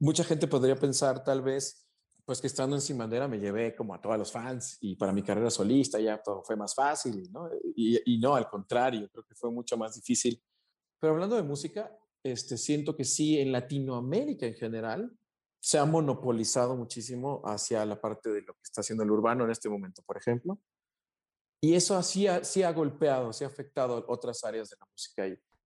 mucha gente podría pensar tal vez, pues que estando en Sin Bandera me llevé como a todos los fans y para mi carrera solista ya todo fue más fácil, ¿no? Y, y no, al contrario, creo que fue mucho más difícil. Pero hablando de música, este, siento que sí, en Latinoamérica en general, se ha monopolizado muchísimo hacia la parte de lo que está haciendo el urbano en este momento, por ejemplo. Y eso así sí ha golpeado, sí ha afectado otras áreas de la música ahí.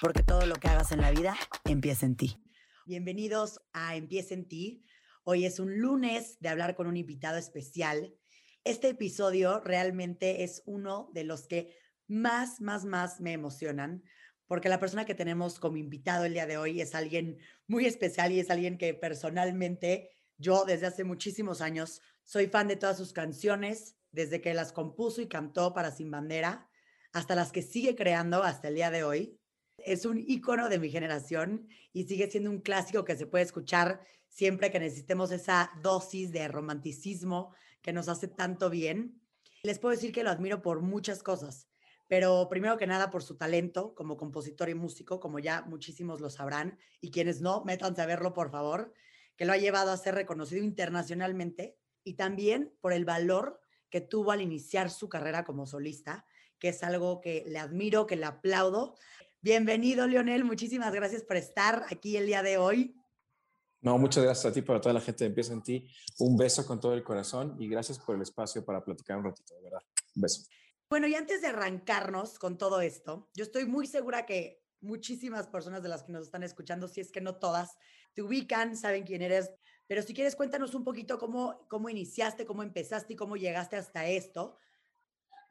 Porque todo lo que hagas en la vida empieza en ti. Bienvenidos a Empieza en ti. Hoy es un lunes de hablar con un invitado especial este episodio realmente es uno de los que más, más, más me emocionan, porque la persona que tenemos como invitado el día de hoy es alguien muy especial y es alguien que personalmente yo desde hace muchísimos años soy fan de todas sus canciones, desde que las compuso y cantó para Sin Bandera, hasta las que sigue creando hasta el día de hoy. Es un ícono de mi generación y sigue siendo un clásico que se puede escuchar siempre que necesitemos esa dosis de romanticismo que nos hace tanto bien. Les puedo decir que lo admiro por muchas cosas, pero primero que nada por su talento como compositor y músico, como ya muchísimos lo sabrán, y quienes no, métanse a verlo, por favor, que lo ha llevado a ser reconocido internacionalmente, y también por el valor que tuvo al iniciar su carrera como solista, que es algo que le admiro, que le aplaudo. Bienvenido, Leonel, muchísimas gracias por estar aquí el día de hoy. No, muchas gracias a ti, para toda la gente de Empieza en Ti. Un beso con todo el corazón y gracias por el espacio para platicar un ratito, de verdad. Un beso. Bueno, y antes de arrancarnos con todo esto, yo estoy muy segura que muchísimas personas de las que nos están escuchando, si es que no todas, te ubican, saben quién eres, pero si quieres cuéntanos un poquito cómo, cómo iniciaste, cómo empezaste y cómo llegaste hasta esto.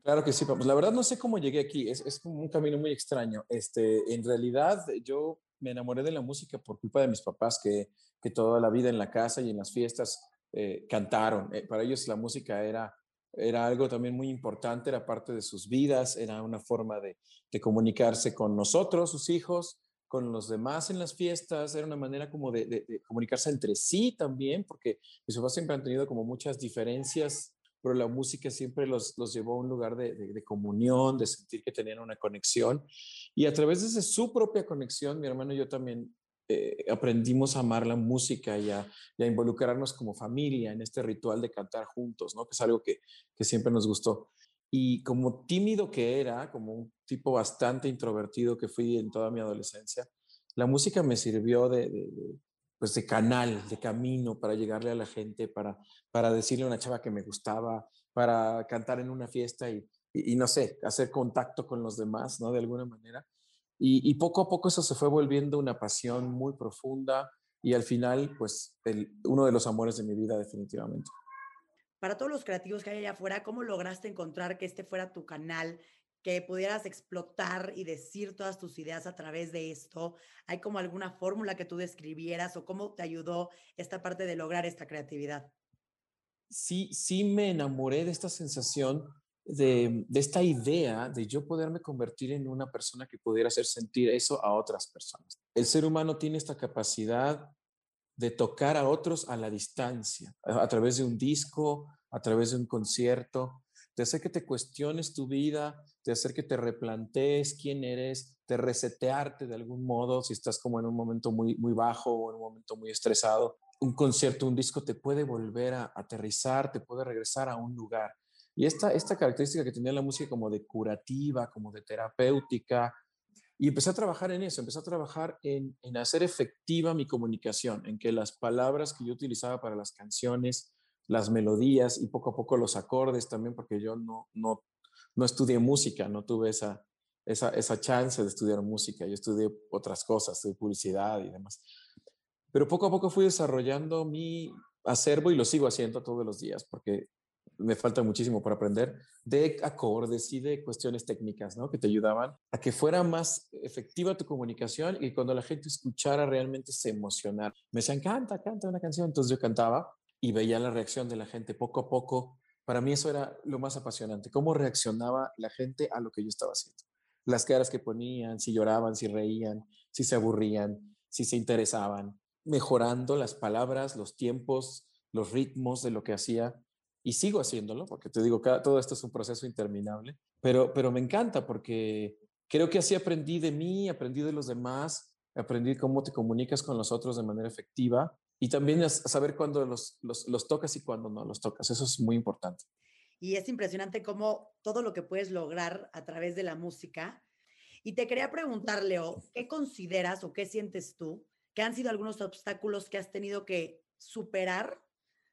Claro que sí, pues la verdad no sé cómo llegué aquí, es, es un camino muy extraño. Este, en realidad yo me enamoré de la música por culpa de mis papás que que toda la vida en la casa y en las fiestas eh, cantaron. Eh, para ellos la música era, era algo también muy importante, era parte de sus vidas, era una forma de, de comunicarse con nosotros, sus hijos, con los demás en las fiestas, era una manera como de, de, comunicarse entre sí también, porque mis papás siempre han tenido como muchas diferencias, pero la música siempre los, los llevó a un lugar de, de, comunión, de sentir que tenían una conexión. Y a través de su propia conexión, mi hermano y yo también eh, aprendimos a amar la música y a, involucrarnos como familia en este ritual de cantar juntos, ¿no? Que es algo que, que, siempre nos gustó. Y como tímido que era, como un tipo bastante introvertido que fui en toda mi adolescencia, la música me sirvió de, pues de canal, de camino para llegarle a la gente, para, para decirle a una chava que me gustaba, para cantar en una fiesta y, y, y no sé, hacer contacto con los demás, ¿no? De alguna manera. Y, poco a poco eso se fue volviendo una pasión muy profunda y al final, pues, uno de los amores de mi vida definitivamente. Para todos los creativos que hay allá afuera, ¿cómo lograste encontrar que este fuera tu canal, que pudieras explotar y decir todas tus ideas a través de esto? ¿Hay como alguna fórmula que tú describieras o cómo te ayudó esta parte de lograr esta creatividad? Sí, sí me enamoré de esta sensación de, esta idea de yo poderme convertir en una persona que pudiera hacer sentir eso a otras personas. El ser humano tiene esta capacidad de tocar a otros a la distancia, a, través de un disco, a través de un concierto, de hacer que te cuestiones tu vida, de hacer que te replantees quién eres, de resetearte de algún modo si estás como en un momento muy, muy bajo o en un momento muy estresado. Un concierto, un disco te puede volver a aterrizar, te puede regresar a un lugar. Y esta, esta característica que tenía la música como de curativa, como de terapéutica, y empecé a trabajar en eso, empecé a trabajar en, en, hacer efectiva mi comunicación, en que las palabras que yo utilizaba para las canciones, las melodías y poco a poco los acordes también, porque yo no, no, no estudié música, no tuve esa, esa, esa chance de estudiar música, yo estudié otras cosas, estudié publicidad y demás. Pero poco a poco fui desarrollando mi acervo y lo sigo haciendo todos los días, porque me falta muchísimo por aprender, de acordes y de cuestiones técnicas, ¿no? Que te ayudaban a que fuera más efectiva tu comunicación y cuando la gente escuchara realmente se emocionara. Me decían, canta, canta una canción. Entonces yo cantaba y veía la reacción de la gente poco a poco. Para mí eso era lo más apasionante, cómo reaccionaba la gente a lo que yo estaba haciendo. Las caras que ponían, si lloraban, si reían, si se aburrían, si se interesaban, mejorando las palabras, los tiempos, los ritmos de lo que hacía y sigo haciéndolo, porque te digo, cada, todo esto es un proceso interminable, pero, pero me encanta porque creo que así aprendí de mí, aprendí de los demás, aprendí cómo te comunicas con los otros de manera efectiva y también saber cuándo los, tocas y cuándo no los tocas. Eso es muy importante. Y es impresionante cómo todo lo que puedes lograr a través de la música. Y te quería preguntar, Leo, ¿qué consideras o qué sientes tú que han sido algunos obstáculos que has tenido que superar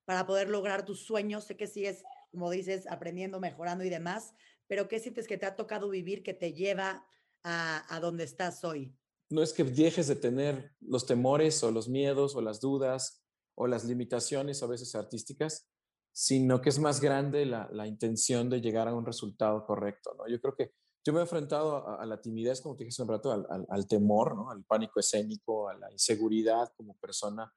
para poder lograr tus sueños? Sé que sigues, como dices, aprendiendo, mejorando y demás, pero ¿qué sientes que te ha tocado vivir que te lleva a donde estás hoy? No es que dejes de tener los temores o los miedos o las dudas o las limitaciones a veces artísticas, sino que es más grande la, la intención de llegar a un resultado correcto. ¿no? Yo creo que yo me he enfrentado a, la timidez, como te dije hace un rato, al, al, al, temor, ¿no? al pánico escénico, a la inseguridad como persona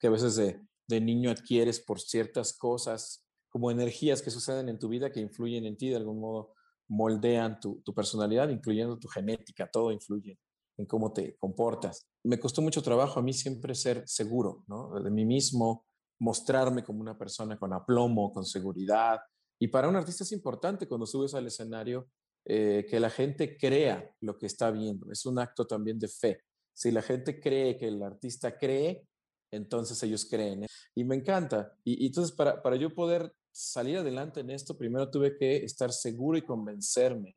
que a veces de, de niño adquieres por ciertas cosas, como energías que suceden en tu vida que influyen en ti, de algún modo moldean tu, personalidad, incluyendo tu genética, todo influye en cómo te comportas. Me costó mucho trabajo a mí siempre ser seguro de mí mismo, mostrarme como una persona con aplomo, con seguridad. Y para un artista es importante cuando subes al escenario eh, que la gente crea lo que está viendo. Es un acto también de fe. Si la gente cree que el artista cree, entonces ellos creen. ¿eh? Y me encanta. Y, entonces para, para yo poder salir adelante en esto, primero tuve que estar seguro y convencerme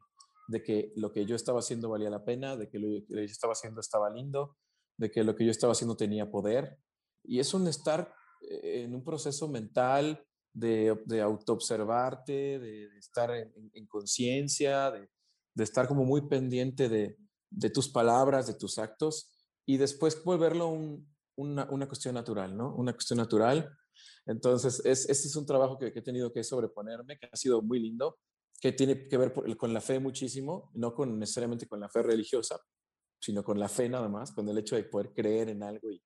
de que lo que yo estaba haciendo valía la pena, de que lo que yo estaba haciendo estaba lindo, de que lo que yo estaba haciendo tenía poder. Y es un estar eh, en un proceso mental de, de autoobservarte, de, estar en, en conciencia, de, estar como muy pendiente de, tus palabras, de tus actos, y después volverlo un, una, una, cuestión natural, ¿no? Una cuestión natural. Entonces, es, este es un trabajo que, he tenido que sobreponerme, que ha sido muy lindo, que tiene que ver con la fe muchísimo, no con, necesariamente con la fe religiosa, sino con la fe nada más, con el hecho de poder creer en algo y,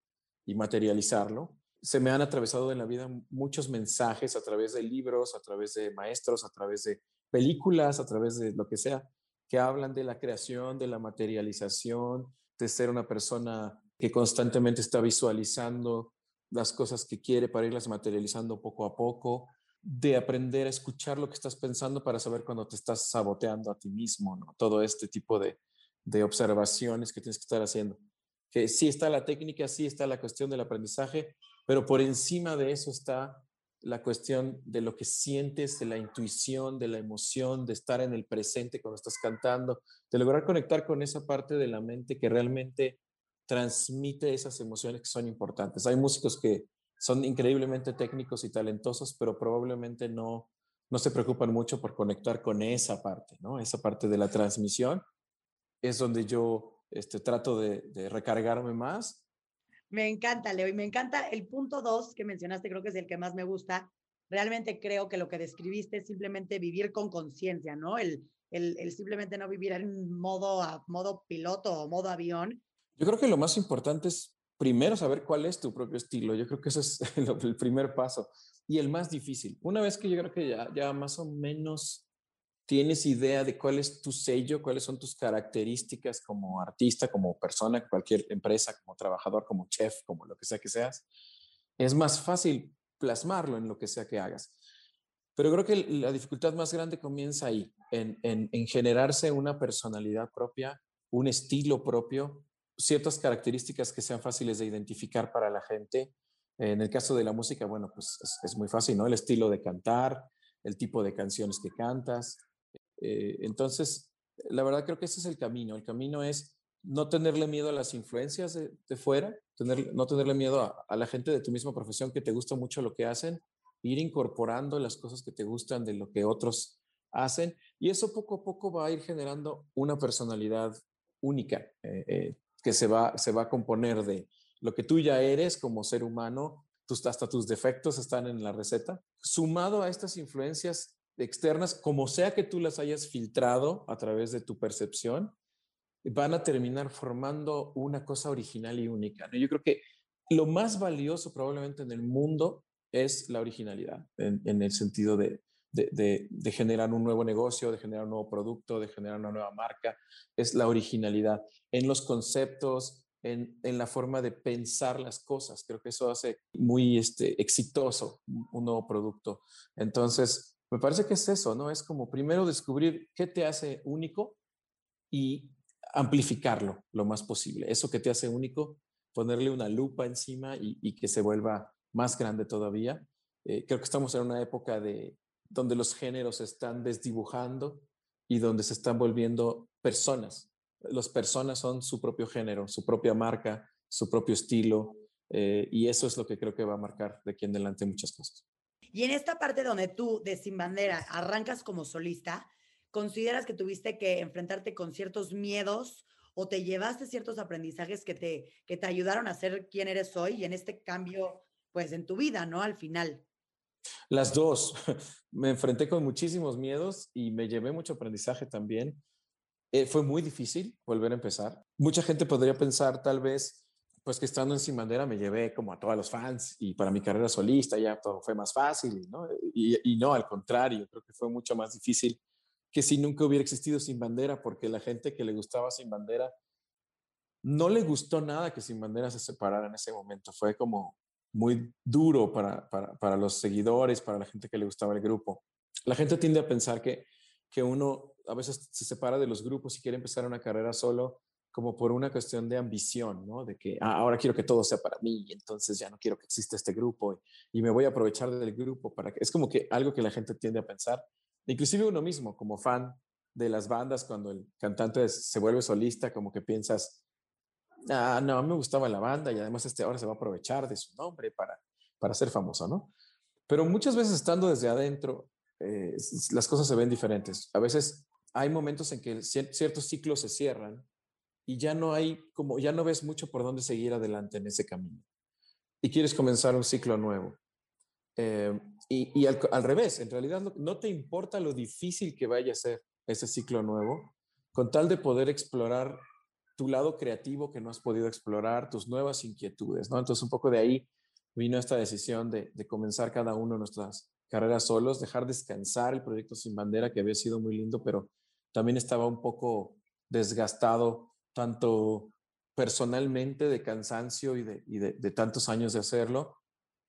y materializarlo. Se me han atravesado en la vida muchos mensajes a través de libros, a través de maestros, a través de películas, a través de lo que sea, que hablan de la creación, de la materialización, de ser una persona que constantemente está visualizando las cosas que quiere para irlas materializando poco a poco, de aprender a escuchar lo que estás pensando para saber cuando te estás saboteando a ti mismo, ¿no? Todo este tipo de, de observaciones que tienes que estar haciendo. Que sí está la técnica, sí está la cuestión del aprendizaje, pero por encima de eso está la cuestión de lo que sientes, de la intuición, de la emoción, de estar en el presente cuando estás cantando, de lograr conectar con esa parte de la mente que realmente transmite esas emociones que son importantes. Hay músicos que son increíblemente técnicos y talentosos, pero probablemente no, no se preocupan mucho por conectar con esa parte, ¿no? Esa parte de la transmisión es donde yo este, trato de, de recargarme más. Me encanta, Leo, y me encanta el punto dos que mencionaste, creo que es el que más me gusta. Realmente creo que lo que describiste es simplemente vivir con conciencia, ¿no? El, el, el, simplemente no vivir en modo, modo piloto o modo avión, yo creo que lo más importante es primero saber cuál es tu propio estilo. Yo creo que ese es el primer paso y el más difícil. Una vez que yo creo que ya, ya más o menos tienes idea de cuál es tu sello, cuáles son tus características como artista, como persona, cualquier empresa, como trabajador, como chef, como lo que sea que seas, es más fácil plasmarlo en lo que sea que hagas. Pero creo que la dificultad más grande comienza ahí, en, en, en generarse una personalidad propia, un estilo propio, ciertas características que sean fáciles de identificar para la gente. En el caso de la música, bueno, pues es, es muy fácil, ¿no? El estilo de cantar, el tipo de canciones que cantas. Eh, entonces, la verdad creo que ese es el camino. El camino es no tenerle miedo a las influencias de, de fuera, tener, no tenerle miedo a, a, la gente de tu misma profesión que te gusta mucho lo que hacen, ir incorporando las cosas que te gustan de lo que otros hacen y eso poco a poco va a ir generando una personalidad única. Eh, eh, que se va, se va a componer de lo que tú ya eres como ser humano, tus, hasta tus defectos están en la receta. Sumado a estas influencias externas, como sea que tú las hayas filtrado a través de tu percepción, van a terminar formando una cosa original y única. Yo creo que lo más valioso probablemente en el mundo es la originalidad, en, el sentido de, de, generar un nuevo negocio, de generar un nuevo producto, de generar una nueva marca, es la originalidad en los conceptos, en, en, la forma de pensar las cosas. Creo que eso hace muy este, exitoso un nuevo producto. Entonces, me parece que es eso, ¿no? Es como primero descubrir qué te hace único y amplificarlo lo más posible. Eso que te hace único, ponerle una lupa encima y, que se vuelva más grande todavía. Eh, creo que estamos en una época de donde los géneros se están desdibujando y donde se están volviendo personas. Las personas son su propio género, su propia marca, su propio estilo, eh, y eso es lo que creo que va a marcar de aquí en adelante muchas cosas. Y en esta parte donde tú, de Sin Bandera, arrancas como solista, ¿consideras que tuviste que enfrentarte con ciertos miedos o te llevaste ciertos aprendizajes que te, que te ayudaron a ser quien eres hoy y en este cambio, pues en tu vida, ¿no? Al final. Las dos. Me enfrenté con muchísimos miedos y me llevé mucho aprendizaje también. Eh, fue muy difícil volver a empezar. Mucha gente podría pensar tal vez, pues que estando en Sin Bandera me llevé como a todos los fans y para mi carrera solista ya todo fue más fácil, ¿no? Y, y no, al contrario, creo que fue mucho más difícil que si nunca hubiera existido Sin Bandera, porque la gente que le gustaba Sin Bandera no le gustó nada que Sin Bandera se separara en ese momento. Fue como muy duro para, para, los seguidores, para la gente que le gustaba el grupo. La gente tiende a pensar que, que uno a veces se separa de los grupos y quiere empezar una carrera solo como por una cuestión de ambición, ¿no? De que ah, ahora quiero que todo sea para mí entonces ya no quiero que exista este grupo y, y me voy a aprovechar del grupo para que... Es como que algo que la gente tiende a pensar Inclusive uno mismo, como fan de las bandas, cuando el cantante se vuelve solista, como que piensas, ah, no, me gustaba la banda y además este ahora se va a aprovechar de su nombre para, para ser famoso, ¿no? Pero muchas veces estando desde adentro, eh, las cosas se ven diferentes. A veces hay momentos en que ciertos ciclos se cierran y ya no hay, como ya no ves mucho por dónde seguir adelante en ese camino. Y quieres comenzar un ciclo nuevo. Eh, y, al, revés, en realidad no, te importa lo difícil que vaya a ser ese ciclo nuevo, con tal de poder explorar tu lado creativo que no has podido explorar, tus nuevas inquietudes, ¿no? Entonces un poco de ahí vino esta decisión de, comenzar cada uno nuestras carreras solos, dejar descansar el proyecto Sin Bandera, que había sido muy lindo, pero también estaba un poco desgastado, tanto personalmente de cansancio y de tantos años de hacerlo,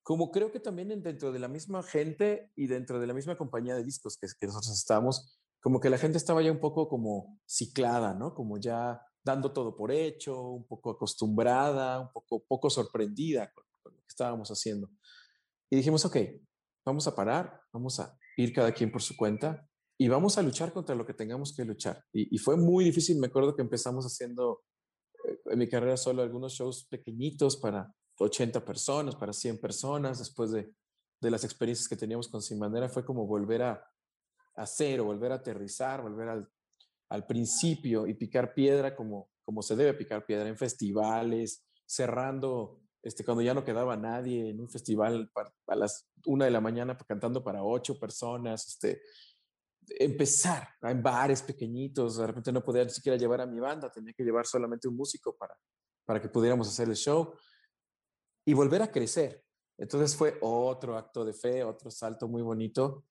como creo que también dentro de la misma gente y dentro de la misma compañía de discos que, que nosotros estamos, como que la gente estaba ya un poco como ciclada, ¿no? Como ya dando todo por hecho, un poco acostumbrada, un poco, poco sorprendida con, lo que estábamos haciendo. Y dijimos, ok, vamos a parar, vamos a ir cada quien por su cuenta y vamos a luchar contra lo que tengamos que luchar. Y, y fue muy difícil, me acuerdo que empezamos haciendo eh, en mi carrera solo algunos shows pequeñitos para 80 personas, para 100 personas, después de, de las experiencias que teníamos con Sin Bandera, fue como volver a, a cero, volver a aterrizar, volver al, al principio y picar piedra como, como se debe picar piedra en festivales, cerrando este, cuando ya no quedaba nadie en un festival a las una de la mañana cantando para ocho personas, este, empezar en bares pequeñitos, de repente no podía ni siquiera llevar a mi banda, tenía que llevar solamente un músico para, para que pudiéramos hacer el show y volver a crecer. Entonces fue otro acto de fe, otro salto muy bonito,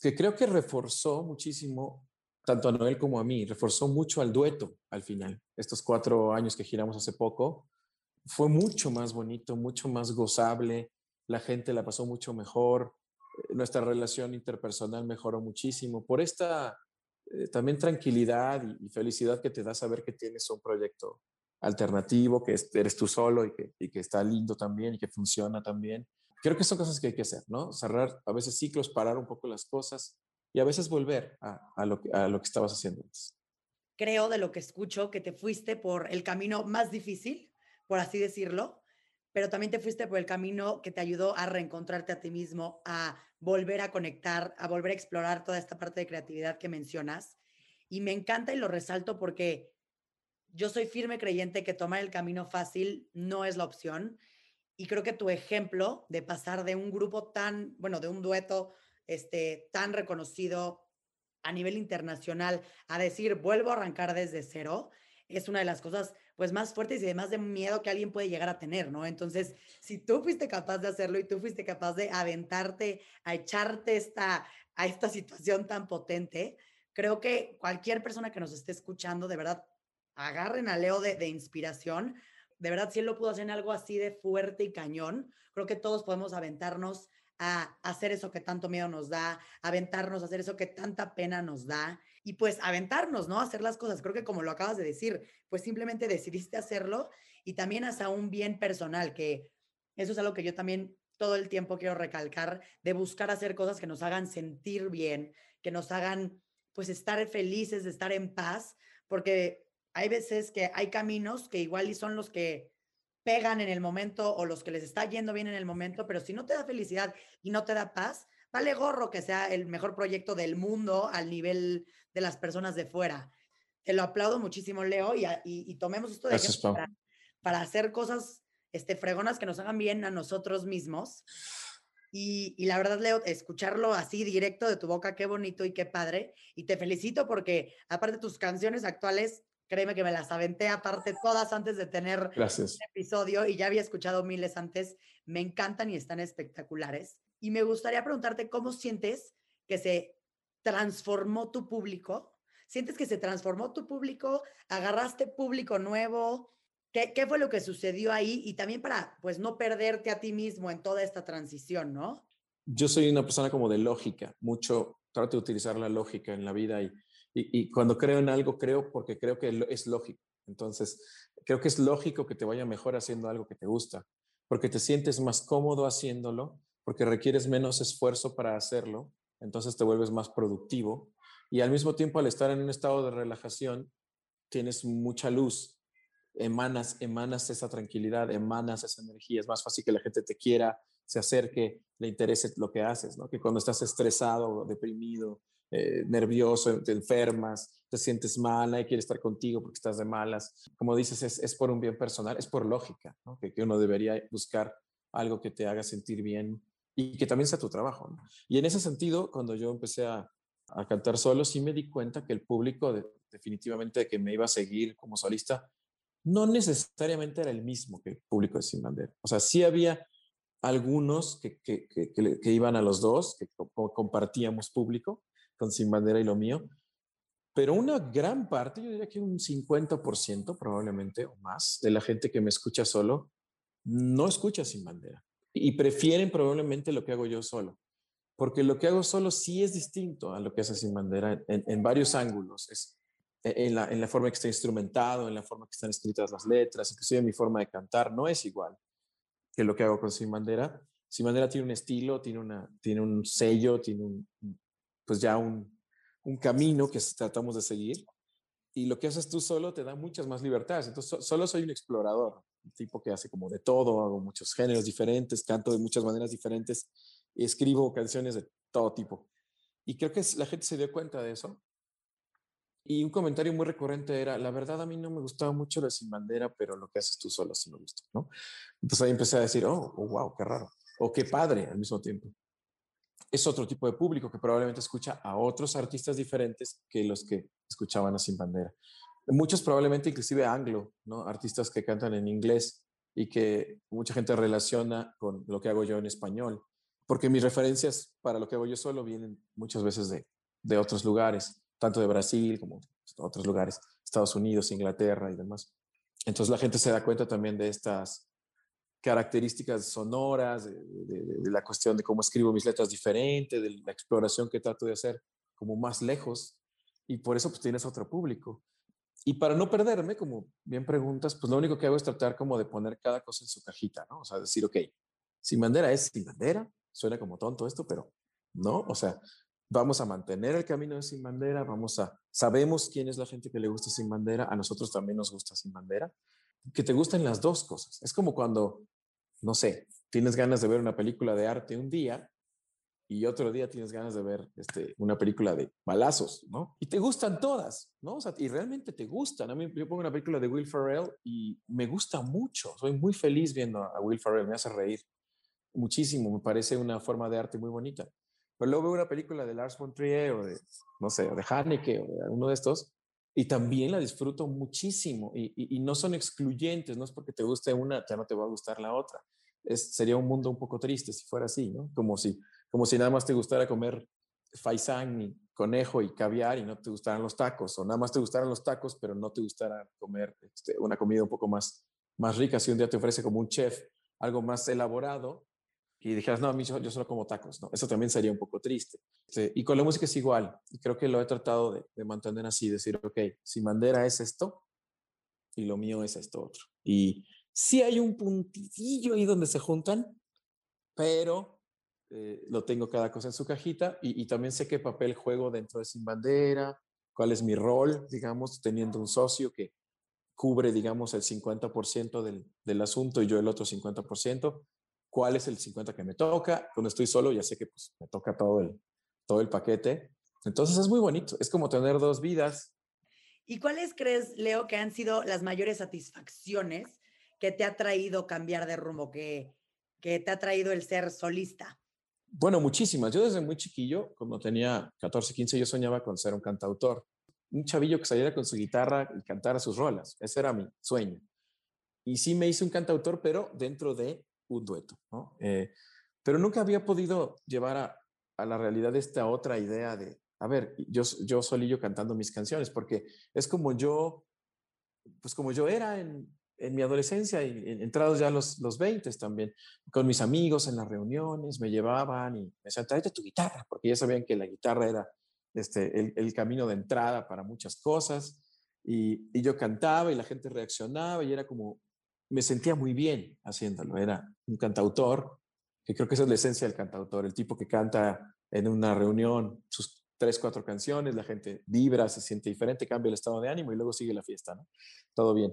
que creo que reforzó muchísimo tanto a Noel como a mí, reforzó mucho al dueto al final. Estos cuatro años que giramos hace poco, fue mucho más bonito, mucho más gozable, la gente la pasó mucho mejor, eh, nuestra relación interpersonal mejoró muchísimo por esta eh, también tranquilidad y, felicidad que te da saber que tienes un proyecto alternativo, que eres tú solo y que, y que está lindo también y que funciona también. Creo que son cosas que hay que hacer, ¿no? Cerrar a veces ciclos, parar un poco las cosas y a veces volver a, lo, lo que estabas haciendo antes. Creo de lo que escucho que te fuiste por el camino más difícil, por así decirlo, pero también te fuiste por el camino que te ayudó a reencontrarte a ti mismo, a volver a conectar, a volver a explorar toda esta parte de creatividad que mencionas. Y me encanta y lo resalto porque yo soy firme creyente que tomar el camino fácil no es la opción Y creo que tu ejemplo de pasar de un grupo tan, bueno, de un dueto este, tan reconocido a nivel internacional a decir, vuelvo a arrancar desde cero, es una de las cosas pues más fuertes y además de miedo que alguien puede llegar a tener, ¿no? Entonces, si tú fuiste capaz de hacerlo y tú fuiste capaz de aventarte a echarte esta, a esta situación tan potente, creo que cualquier persona que nos esté escuchando, de verdad, agarren a Leo de, de inspiración. De verdad, si él lo pudo hacer en algo así de fuerte y cañón, creo que todos podemos aventarnos a hacer eso que tanto miedo nos da, aventarnos a hacer eso que tanta pena nos da y pues aventarnos, ¿no? Hacer las cosas. Creo que como lo acabas de decir, pues simplemente decidiste hacerlo y también hasta un bien personal, que eso es algo que yo también todo el tiempo quiero recalcar, de buscar hacer cosas que nos hagan sentir bien, que nos hagan pues estar felices, estar en paz, porque hay veces que hay caminos que igual y son los que pegan en el momento o los que les está yendo bien en el momento, pero si no te da felicidad y no te da paz, vale gorro que sea el mejor proyecto del mundo al nivel de las personas de fuera. Te lo aplaudo muchísimo, Leo, y, y, tomemos esto de para, para, hacer cosas este, fregonas que nos hagan bien a nosotros mismos. Y, y, la verdad, Leo, escucharlo así directo de tu boca, qué bonito y qué padre. Y te felicito porque aparte de tus canciones actuales, créeme que me las aventé aparte todas antes de tener Gracias. este episodio y ya había escuchado miles antes. Me encantan y están espectaculares. Y me gustaría preguntarte cómo sientes que se transformó tu público. ¿Sientes que se transformó tu público? ¿Agarraste público nuevo? ¿Qué, ¿Qué, fue lo que sucedió ahí? Y también para, pues, no perderte a ti mismo en toda esta transición, ¿no? Yo soy una persona como de lógica, mucho, trato de utilizar la lógica en la vida y, y, cuando creo en algo, creo porque creo que es lógico. Entonces, creo que es lógico que te vaya mejor haciendo algo que te gusta, porque te sientes más cómodo haciéndolo porque requieres menos esfuerzo para hacerlo, entonces te vuelves más productivo y al mismo tiempo al estar en un estado de relajación tienes mucha luz, emanas, emanas esa tranquilidad, emanas esa energía, es más fácil que la gente te quiera, se acerque, le interese lo que haces, ¿no? Que cuando estás estresado, deprimido, eh, nervioso, te enfermas, te sientes mal, nadie quiere estar contigo porque estás de malas. Como dices, es, es por un bien personal, es por lógica, que, que, uno debería buscar algo que te haga sentir bien y que también sea tu trabajo. Y en ese sentido, cuando yo empecé a, a, cantar solo, sí me di cuenta que el público definitivamente que me iba a seguir como solista no necesariamente era el mismo que el público de Sin Bandera. O sea, sí había algunos que, que, que, que iban a los dos, que compartíamos público con Sin Bandera y lo mío, pero una gran parte, yo diría que un 50% probablemente o más de la gente que me escucha solo, no escucha Sin Bandera y prefieren probablemente lo que hago yo solo, porque lo que hago solo sí es distinto a lo que hace sin bandera en, en varios ángulos. Es e, en la, en la, forma que está instrumentado, en la forma que están escritas las letras, inclusive mi forma de cantar no es igual que lo que hago con Sin Bandera. Sin Bandera tiene un estilo, tiene, una, tiene un sello, tiene un, pues ya un, un camino que tratamos de seguir. Y lo que haces tú solo te da muchas más libertades. Entonces, solo soy un explorador un tipo que hace como de todo, hago muchos géneros diferentes, canto de muchas maneras diferentes, escribo canciones de todo tipo. Y creo que la gente se dio cuenta de eso. Y un comentario muy recurrente era, la verdad a mí no me gustaba mucho la sin bandera, pero lo que haces tú solo sí me gusta, ¿no? Entonces ahí empecé a decir, oh, oh, wow, qué raro, o qué padre al mismo tiempo. Es otro tipo de público que probablemente escucha a otros artistas diferentes que los que escuchaban a Sin Bandera muchos probablemente inclusive anglo, ¿no? Artistas que cantan en inglés y que mucha gente relaciona con lo que hago yo en español, porque mis referencias para lo que hago yo solo vienen muchas veces de, de otros lugares, tanto de Brasil como otros lugares, Estados Unidos, Inglaterra y demás. Entonces la gente se da cuenta también de estas características sonoras, de, la cuestión de cómo escribo mis letras diferente, de la exploración que trato de hacer como más lejos, y por eso pues tienes otro público. Y para no perderme, como bien preguntas, pues lo único que hago es tratar como de poner cada cosa en su cajita, ¿no? O sea, decir, ok, sin bandera es sin bandera, suena como tonto esto, pero no, o sea, vamos a mantener el camino de sin bandera, vamos a, sabemos quién es la gente que le gusta sin bandera, a nosotros también nos gusta sin bandera, que te gusten las dos cosas. Es como cuando, no sé, tienes ganas de ver una película de arte un día y otro día tienes ganas de ver este, una película de balazos, ¿no? Y te gustan todas, ¿no? O sea, y realmente te gustan. A mí yo pongo una película de Will Ferrell y me gusta mucho. Soy muy feliz viendo a Will Ferrell, me hace reír muchísimo, me parece una forma de arte muy bonita. Pero luego veo una película de Lars von Trier o de, no sé, o de Haneke o de uno de estos y también la disfruto muchísimo y, no son excluyentes, no es porque te guste una, ya no te va a gustar la otra. Sería un mundo un poco triste si fuera así, ¿no? Como si como si nada más te gustara comer faisán y conejo y caviar y no te gustaran los tacos, o nada más te gustaran los tacos, pero no te gustara comer este, una comida un poco más, más rica. Si un día te ofrece como un chef algo más elaborado y dijeras, no, a mí yo, solo como tacos, ¿no? Eso también sería un poco triste. Este, y con la música es igual, y creo que lo he tratado de, de mantener así, decir, ok, si bandera es esto y lo mío es esto otro. Y sí hay un puntillo ahí donde se juntan, pero eh, lo tengo cada cosa en su cajita y, también sé qué papel juego dentro de Sin Bandera, cuál es mi rol, digamos, teniendo un socio que cubre, digamos, el 50% del, del asunto y yo el otro 50%, cuál es el 50% que me toca. Cuando estoy solo ya sé que pues, me toca todo el, todo el paquete. Entonces es muy bonito, es como tener dos vidas. ¿Y cuáles crees, Leo, que han sido las mayores satisfacciones que te ha traído cambiar de rumbo, que, que te ha traído el ser solista? Bueno, muchísimas. Yo desde muy chiquillo, cuando tenía 14, 15, yo soñaba con ser un cantautor. Un chavillo que saliera con su guitarra y cantara sus rolas. Ese era mi sueño. Y sí me hice un cantautor, pero dentro de un dueto. ¿no? Eh, pero nunca había podido llevar a, la realidad esta otra idea de, a ver, yo, yo solillo cantando mis canciones, porque es como yo, pues como yo era en, mi adolescencia y entrados ya los, los 20 también, con mis amigos en las reuniones, me llevaban y me decían, tráete tu guitarra, porque ya sabían que la guitarra era este, el, camino de entrada para muchas cosas. Y, yo cantaba y la gente reaccionaba y era como, me sentía muy bien haciéndolo. Era un cantautor, que creo que esa es la esencia del cantautor, el tipo que canta en una reunión sus tres, cuatro canciones, la gente vibra, se siente diferente, cambia el estado de ánimo y luego sigue la fiesta. Todo bien.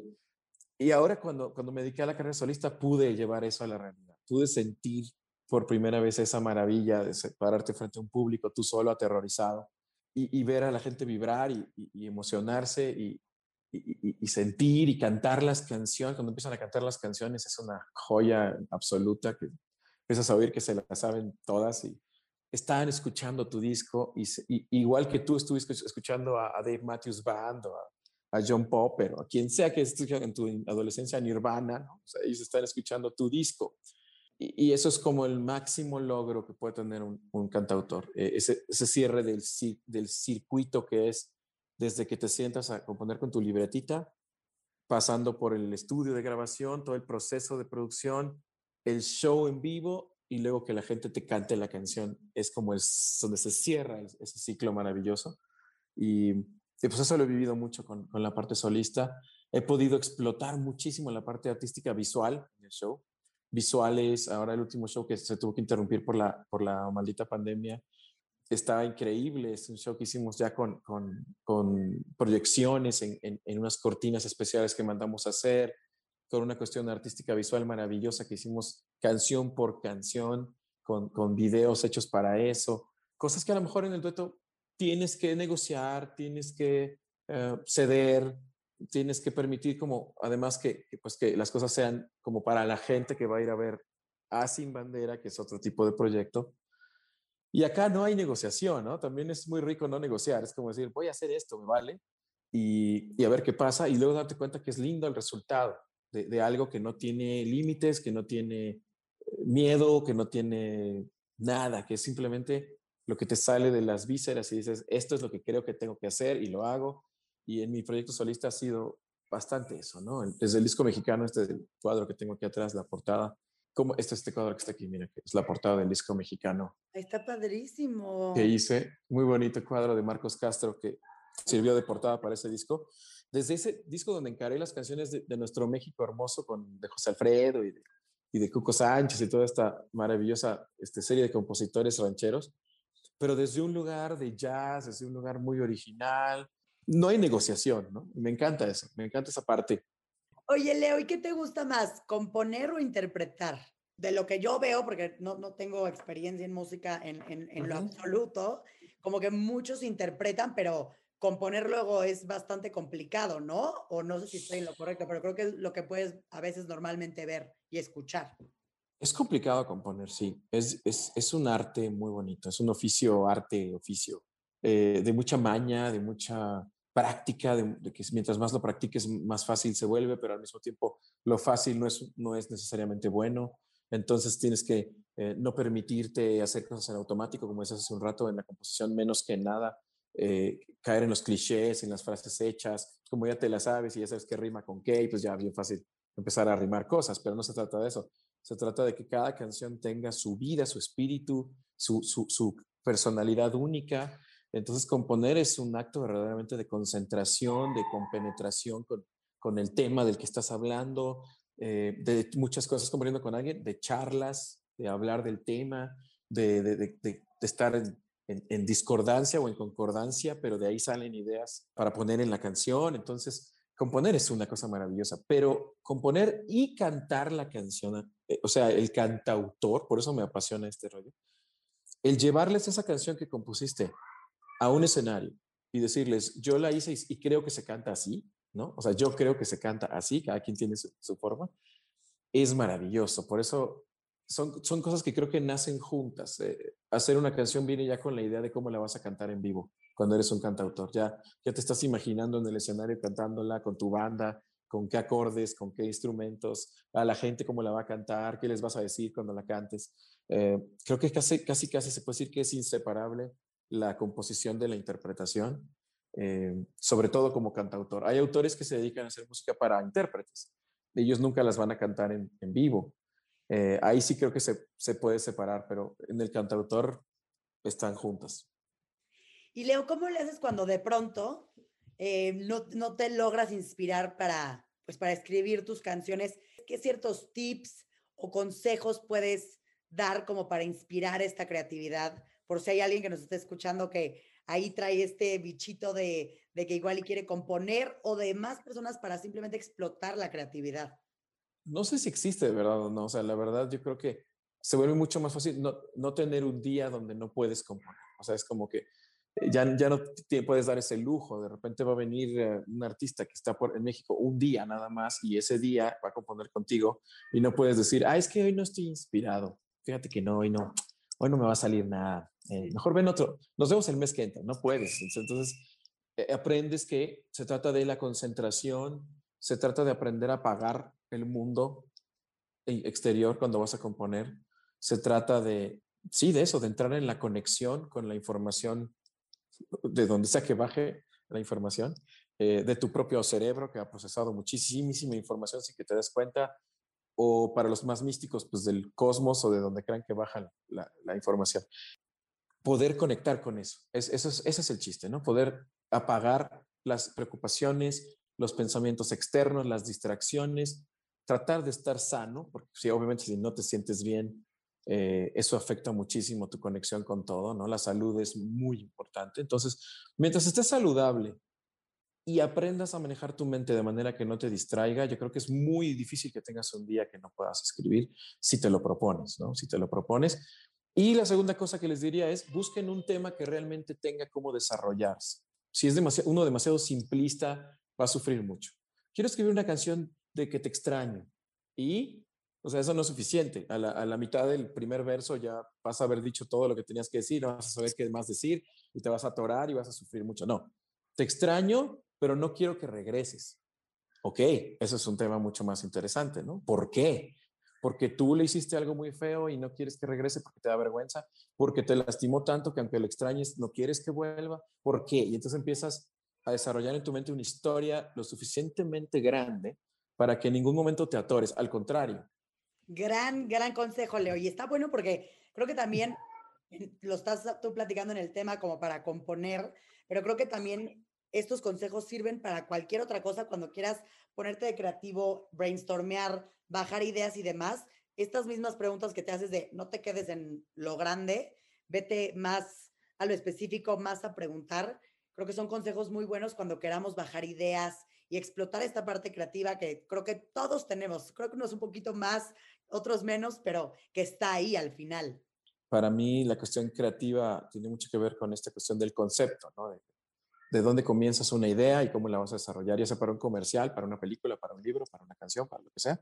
Y ahora cuando, cuando me dediqué a la carrera solista pude llevar eso a la realidad. Pude sentir por primera vez esa maravilla de pararte frente a un público, tú solo aterrorizado, y, ver a la gente vibrar y, y emocionarse y, y, sentir y cantar las canciones. Cuando empiezan a cantar las canciones es una joya absoluta que empiezas a oír que se las saben todas y están escuchando tu disco y, igual que tú estuviste escuchando a, a Dave Matthews Band o a a John Popper o a quien sea que esté en tu adolescencia Nirvana, ¿no? o sea, ellos están escuchando tu disco. Y, eso es como el máximo logro que puede tener un, cantautor, eh, ese, ese, cierre del, del circuito que es desde que te sientas a componer con tu libretita, pasando por el estudio de grabación, todo el proceso de producción, el show en vivo y luego que la gente te cante la canción. Es como es donde se cierra ese ciclo maravilloso. Y y pues eso lo he vivido mucho con, con, la parte solista. He podido explotar muchísimo la parte artística visual en el show. Visuales, ahora el último show que se tuvo que interrumpir por la, por la maldita pandemia, está increíble. Es un show que hicimos ya con, con, proyecciones en, en, en, unas cortinas especiales que mandamos a hacer, con una cuestión artística visual maravillosa que hicimos canción por canción, con, con videos hechos para eso. Cosas que a lo mejor en el dueto tienes que negociar, tienes que eh, ceder, tienes que permitir como, además que, pues que las cosas sean como para la gente que va a ir a ver a Sin Bandera, que es otro tipo de proyecto. Y acá no hay negociación, ¿no? También es muy rico no negociar, es como decir, voy a hacer esto, ¿me vale? Y, y a ver qué pasa y luego darte cuenta que es lindo el resultado de, de algo que no tiene límites, que no tiene eh, miedo, que no tiene nada, que es simplemente lo que te sale de las vísceras y dices, esto es lo que creo que tengo que hacer y lo hago. Y en mi proyecto solista ha sido bastante eso, ¿no? Desde el disco mexicano, este es el cuadro que tengo aquí atrás, la portada, como este, este cuadro que está aquí, mira, que es la portada del disco mexicano. Está padrísimo. Que hice, muy bonito cuadro de Marcos Castro que sirvió de portada para ese disco. Desde ese disco donde encaré las canciones de, nuestro México hermoso con de José Alfredo y de, y de Cuco Sánchez y toda esta maravillosa este, serie de compositores rancheros, pero desde un lugar de jazz, desde un lugar muy original. No hay negociación, ¿no? Me encanta eso, me encanta esa parte. Oye, Leo, ¿y qué te gusta más, componer o interpretar? de lo que yo veo, porque no, no tengo experiencia en música en, en, en lo absoluto, como que muchos interpretan, pero componer luego es bastante complicado, ¿no? O no sé si estoy en lo correcto, pero creo que es lo que puedes a veces normalmente ver y escuchar. Es complicado componer, sí. Es, es, es un arte muy bonito, es un oficio, arte, oficio, eh, de mucha maña, de mucha práctica, de, que mientras más lo practiques, más fácil se vuelve, pero al mismo tiempo lo fácil no es, no es necesariamente bueno. Entonces tienes que eh, no permitirte hacer cosas en automático, como decías hace un rato, en la composición menos que nada, eh, caer en los clichés, en las frases hechas, como ya te las sabes y ya sabes qué rima con qué, y pues ya bien fácil empezar a rimar cosas, pero no se trata de eso. Se trata de que cada canción tenga su vida, su espíritu, su, su, su personalidad única entonces, componer es un acto verdaderamente de concentración, de compenetración con, con el tema del que estás hablando, eh, de muchas cosas componiendo con alguien, de charlas, de hablar del tema, de, de, estar en, en, discordancia o en concordancia, pero de ahí salen ideas para poner en la canción. Entonces, componer es una cosa maravillosa, pero componer y cantar la canción, eh, o sea, el cantautor, por eso me apasiona este rollo, el llevarles esa canción que compusiste a un escenario y decirles, yo la hice y, creo que se canta así, ¿no? O sea, yo creo que se canta así, cada quien tiene su, forma, es maravilloso. Por eso son, son cosas que creo que nacen juntas. Eh, hacer una canción viene ya con la idea de cómo la vas a cantar en vivo cuando eres un cantautor. Ya, ya te estás imaginando en el escenario cantándola con tu banda, con qué acordes, con qué instrumentos, a la gente cómo la va a cantar, qué les vas a decir cuando la cantes. Eh, creo que casi, casi, casi se puede decir que es inseparable la composición de la interpretación, eh, sobre todo como cantautor. Hay autores que se dedican a hacer música para intérpretes. Ellos nunca las van a cantar en, vivo. Eh, ahí sí creo que se, se, puede separar, pero en el cantautor están juntas. Y Leo, ¿cómo le haces cuando de pronto eh, no, no, te logras inspirar para, pues, para escribir tus canciones? ¿Qué ciertos tips o consejos puedes dar como para inspirar esta creatividad? Por si hay alguien que nos esté escuchando que ahí trae este bichito de, que igual y quiere componer o de más personas para simplemente explotar la creatividad. No sé si existe de verdad o no, o sea, la verdad yo creo que se vuelve mucho más fácil no, no tener un día donde no puedes componer, o sea, es como que eh, ya, ya no puedes dar ese lujo, de repente va a venir eh, un artista que está por, en México un día nada más y ese día va a componer contigo y no puedes decir, ah, es que hoy no estoy inspirado, fíjate que no, hoy no, hoy no me va a salir nada, eh, mejor ven otro, nos vemos el mes que entra, no puedes. Entonces, eh, aprendes que se trata de la concentración, se trata de aprender a apagar el mundo e, exterior cuando vas a componer, se trata de, sí, de eso, de entrar en la conexión con la información, de donde sea que baje la información, eh, de tu propio cerebro que ha procesado muchísima información sin que te des cuenta, o para los más místicos, pues del cosmos o de donde crean que baja la, la información poder conectar con eso. Es, eso es, ese es el chiste, ¿no? Poder apagar las preocupaciones, los pensamientos externos, las distracciones, tratar de estar sano, porque si obviamente si no te sientes bien, eh, eso afecta muchísimo tu conexión con todo, ¿no? La salud es muy importante. Entonces, mientras estés saludable y aprendas a manejar tu mente de manera que no te distraiga, yo creo que es muy difícil que tengas un día que no puedas escribir si te lo propones, ¿no? Si te lo propones, y la segunda cosa que les diría es, busquen un tema que realmente tenga cómo desarrollarse. Si es demasiado, uno demasiado simplista, va a sufrir mucho. Quiero escribir una canción de que te extraño. Y, o sea, eso no es suficiente. A la, mitad del primer verso ya vas a haber dicho todo lo que tenías que decir, no vas a qué más decir y te vas a atorar y vas a sufrir mucho. No, te extraño, pero no quiero que regreses. Ok, eso es un tema mucho más interesante, ¿no? ¿Por qué? Porque tú le hiciste algo muy feo y no quieres que regrese porque te da vergüenza, porque te lastimó tanto que aunque lo extrañes, no quieres que vuelva. ¿Por qué? Y entonces empiezas a desarrollar en tu mente una historia lo suficientemente grande para que en ningún momento te atores, al contrario. Gran, gran consejo, Leo. Y está bueno porque creo que también lo estás tú platicando en el tema como para componer, pero creo que también estos consejos sirven para cualquier otra cosa cuando quieras ponerte de creativo, brainstormear, bajar ideas y demás, estas mismas preguntas que te haces de no te quedes en lo grande, vete más a lo específico, más a preguntar. Creo que son consejos muy buenos cuando queramos bajar ideas y explotar esta parte creativa que creo que todos tenemos. Creo que unos un poquito más, otros menos, pero que está ahí al final. Para mí la cuestión creativa tiene mucho que ver con esta cuestión del concepto, ¿no? De, de dónde comienzas una idea y cómo la vas a desarrollar, ya sea para un comercial, para una película, para un libro, para una canción, para lo que sea.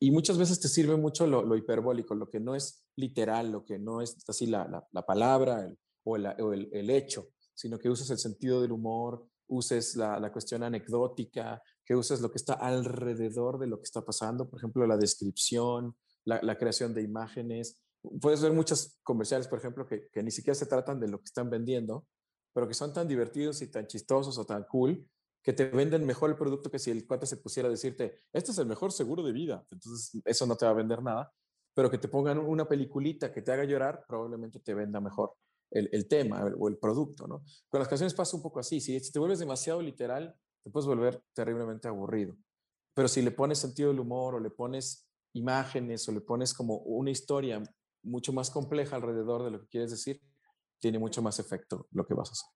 Y muchas veces te sirve mucho lo, hiperbólico, lo que no es literal, lo que no es así la, la, palabra o, el, el, hecho, sino que uses el sentido del humor, uses la, la, cuestión anecdótica, que uses lo que está alrededor de lo que está pasando, por ejemplo, la descripción, la, creación de imágenes. Puedes ver muchos comerciales, por ejemplo, que, que, ni siquiera se tratan de lo que están vendiendo, pero que son tan divertidos y tan chistosos o tan cool que te venden mejor el producto que si el cuate se pusiera a decirte, este es el mejor seguro de vida. Entonces, eso no te va a vender nada, pero que te pongan una peliculita que te haga llorar, probablemente te venda mejor el, tema o el producto, ¿no? Con las canciones pasa un poco así. Si, te vuelves demasiado literal, te puedes volver terriblemente aburrido. Pero si le pones sentido del humor o le pones imágenes o le pones como una historia mucho más compleja alrededor de lo que quieres decir, tiene mucho más efecto lo que vas a hacer.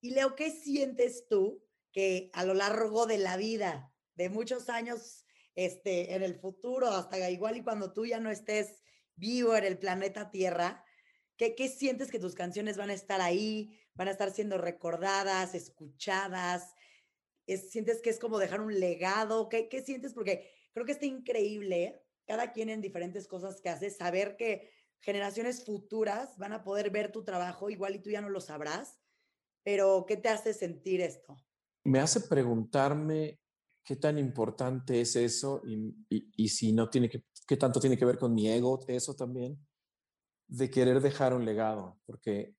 Y Leo, ¿qué sientes tú que a lo largo de la vida, de muchos años este, en el futuro, hasta igual y cuando tú ya no estés vivo en el planeta Tierra, ¿qué, ¿qué sientes que tus canciones van a estar ahí, van a estar siendo recordadas, escuchadas? ¿Sientes que es como dejar un legado? ¿Qué, ¿Qué sientes? Porque creo que está increíble, cada quien en diferentes cosas que hace, saber que generaciones futuras van a poder ver tu trabajo, igual y tú ya no lo sabrás, pero ¿qué te hace sentir esto? Me hace preguntarme qué tan importante es eso y, si no tiene que, qué tanto tiene que ver con mi ego, eso también, de querer dejar un legado, porque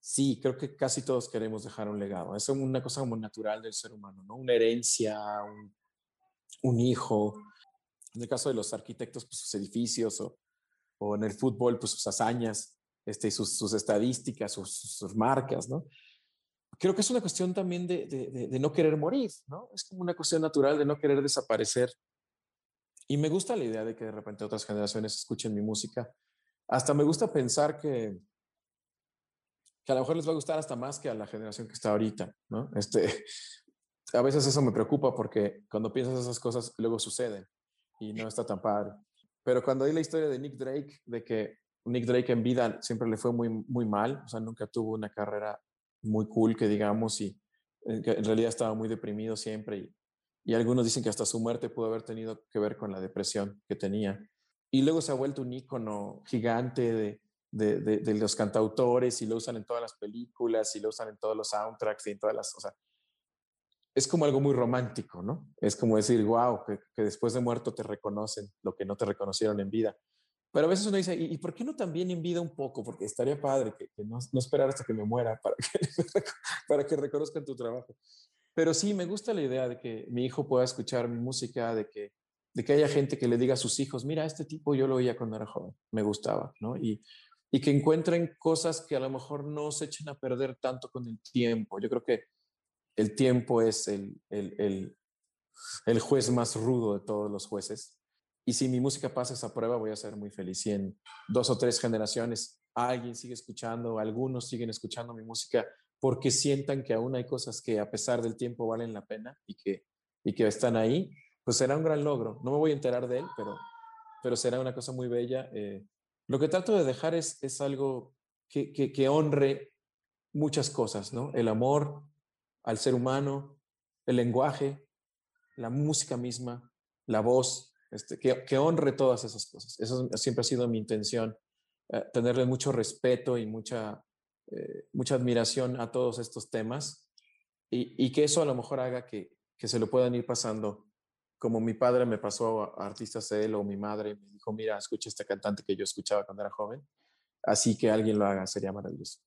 sí, creo que casi todos queremos dejar un legado. Es una cosa muy natural del ser humano, ¿no? Una herencia, un, hijo. En el caso de los arquitectos, pues sus edificios o o en el fútbol, pues sus hazañas, este, sus, sus estadísticas, sus, sus, marcas, ¿no? Creo que es una cuestión también de, de, de, no querer morir, ¿no? Es como una cuestión natural de no querer desaparecer. Y me gusta la idea de que de repente otras generaciones escuchen mi música. Hasta me gusta pensar que, que a lo mejor les va a gustar hasta más que a la generación que está ahorita, ¿no? Este, a veces eso me preocupa porque cuando piensas esas cosas luego suceden y no está tan padre. Pero cuando hay la historia de Nick Drake, de que Nick Drake en vida siempre le fue muy, muy mal, o sea, nunca tuvo una carrera muy cool, que digamos, y eh, en realidad estaba muy deprimido siempre. Y, y algunos dicen que hasta su muerte pudo haber tenido que ver con la depresión que tenía. Y luego se ha vuelto un ícono gigante de, de, de, de, los cantautores y lo usan en todas las películas y lo usan en todos los soundtracks y en todas las, o sea, es como algo muy romántico, ¿no? Es como decir, wow, que, después de muerto te reconocen lo que no te reconocieron en vida. Pero a veces uno dice, ¿y, por qué no también en vida un poco? Porque estaría padre que, no, no, esperar hasta que me muera para que, para que reconozcan tu trabajo. Pero sí, me gusta la idea de que mi hijo pueda escuchar mi música, de que, de que haya gente que le diga a sus hijos, mira, este tipo yo lo oía cuando era joven, me gustaba, ¿no? Y, y que encuentren cosas que a lo mejor no se echen a perder tanto con el tiempo. Yo creo que el tiempo es el, el, el, juez más rudo de todos los jueces. Y si mi música pasa esa prueba, voy a ser muy feliz. Si en dos o tres generaciones alguien sigue escuchando, algunos siguen escuchando mi música porque sientan que aún hay cosas que a pesar del tiempo valen la pena y que, y que están ahí, pues será un gran logro. No me voy a enterar de él, pero, pero será una cosa muy bella. Eh, lo que trato de dejar es, es algo que, que, que honre muchas cosas, ¿no? El amor, al ser humano, el lenguaje, la música misma, la voz, este, que, honre todas esas cosas. Eso siempre ha sido mi intención, eh, tenerle mucho respeto y mucha, eh, mucha admiración a todos estos temas y, que eso a lo mejor haga que, que, se lo puedan ir pasando, como mi padre me pasó a, artistas de él o mi madre me dijo, mira, escucha este cantante que yo escuchaba cuando era joven, así que alguien lo haga, sería maravilloso.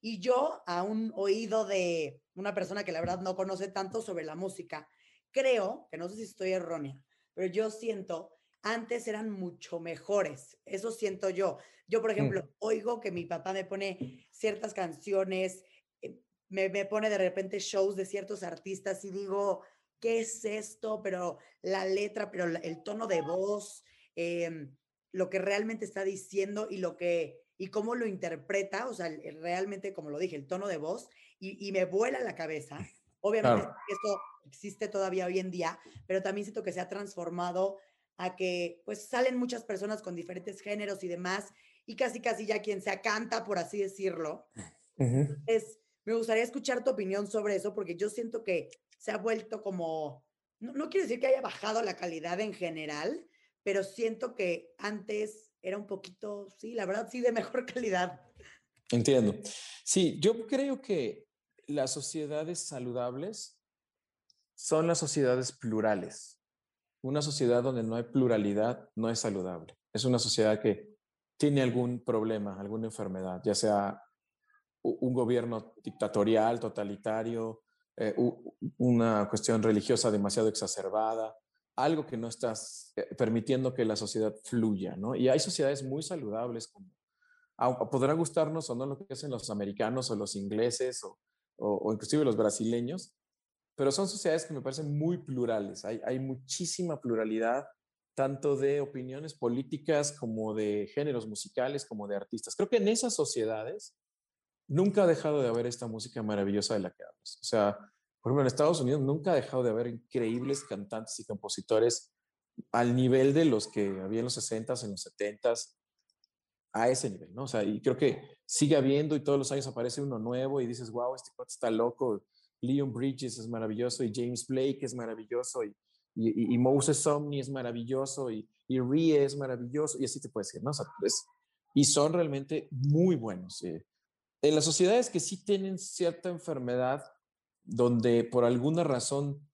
Y yo, a un oído de una persona que la verdad no conoce tanto sobre la música, creo, que no sé si estoy errónea, pero yo siento, antes eran mucho mejores. Eso siento yo. Yo, por ejemplo, oigo que mi papá me pone ciertas canciones, eh, me, me pone de repente shows de ciertos artistas y digo, ¿qué es esto? Pero la letra, pero el tono de voz, em, lo que realmente está diciendo y lo que y cómo lo interpreta, o sea, realmente, como lo dije, el tono de voz, y, me vuela la cabeza. Obviamente, esto existe todavía hoy en día, pero también siento que se ha transformado a que pues salen muchas personas con diferentes géneros y demás, y casi casi ya quien se canta, por así decirlo. es, me gustaría escuchar tu opinión sobre eso, porque yo siento que se ha vuelto como, no, no quiero decir que haya bajado la calidad en general, pero siento que antes era un poquito, sí, la verdad, sí, de mejor calidad. Entiendo. Sí, yo creo que las sociedades saludables son las sociedades plurales. Una sociedad donde no hay pluralidad no es saludable. Es una sociedad que tiene algún problema, alguna enfermedad, ya sea un gobierno dictatorial, totalitario, eh, una cuestión religiosa demasiado exacerbada, algo que no estás eh, permitiendo que la sociedad fluya, ¿no? Y hay sociedades muy saludables, como podrá gustarnos o no lo que hacen los americanos o los ingleses o, o, inclusive los brasileños, pero son sociedades que me parecen muy plurales. Hay, hay muchísima pluralidad, tanto de opiniones políticas como de géneros musicales, como de artistas. Creo que en esas sociedades nunca ha dejado de haber esta música maravillosa de la que hablas. O sea, por ejemplo, en Estados Unidos nunca ha dejado de haber increíbles cantantes y compositores al nivel de los que había en los 60s, en los 70s, a ese nivel, ¿no? O sea, y creo que sigue habiendo y todos los años aparece uno nuevo y dices, wow, este cuate está loco. Leon Bridges es maravilloso y James Blake es maravilloso y, y, Moses Omni es maravilloso y, y Rie es maravilloso y así te puedes decir, ¿no? O sea, y son realmente muy buenos. Eh, en las sociedades que sí tienen cierta enfermedad, donde por alguna razón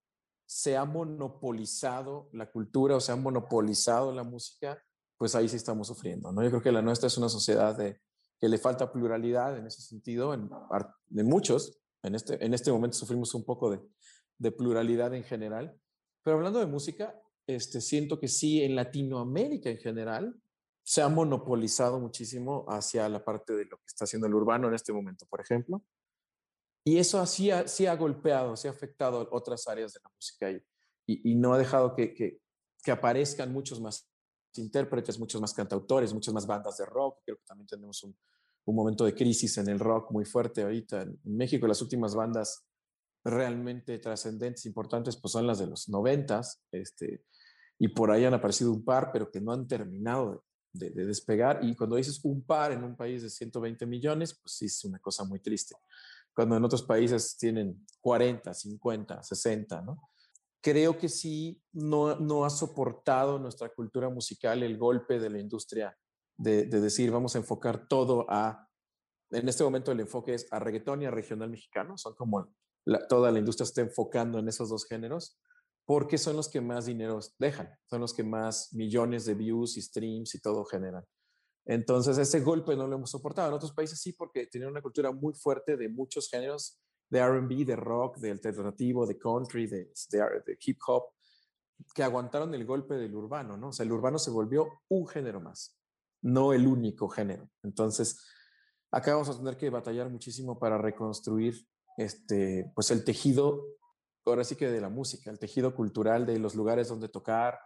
se ha monopolizado la cultura o se ha monopolizado la música, pues ahí sí estamos sufriendo, ¿no? Yo creo que la nuestra es una sociedad de, que le falta pluralidad en ese sentido, en, de muchos. En este, en este momento sufrimos un poco de, pluralidad en general. Pero hablando de música, este, siento que sí, en Latinoamérica en general, se ha monopolizado muchísimo hacia la parte de lo que está haciendo el urbano en este momento, por ejemplo. Y eso así ha, sí ha golpeado, sí ha afectado otras áreas de la música y, y, no ha dejado que, que, que, aparezcan muchos más intérpretes, muchos más cantautores, muchas más bandas de rock. Creo que también tenemos un, un momento de crisis en el rock muy fuerte ahorita. En México las últimas bandas realmente trascendentes, importantes, pues son las de los noventas, este, y por ahí han aparecido un par, pero que no han terminado de, de, despegar. Y cuando dices un par en un país de 120 millones, pues sí es una cosa muy triste cuando en otros países tienen 40, 50, 60, ¿no? Creo que sí no, no ha soportado nuestra cultura musical el golpe de la industria de, decir vamos a enfocar todo a, en este momento el enfoque es a reggaetón y a regional mexicano, son como toda la industria está enfocando en esos dos géneros, porque son los que más dinero dejan, son los que más millones de views y streams y todo generan. Entonces, ese golpe no lo hemos soportado. En otros países sí, porque tienen una cultura muy fuerte de muchos géneros, de RB, de rock, de alternativo, de country, de, de, hip hop, que aguantaron el golpe del urbano, ¿no? O sea, el urbano se volvió un género más, no el único género. Entonces, acá vamos a tener que batallar muchísimo para reconstruir este, pues el tejido, ahora sí que de la música, el tejido cultural de los lugares donde tocar,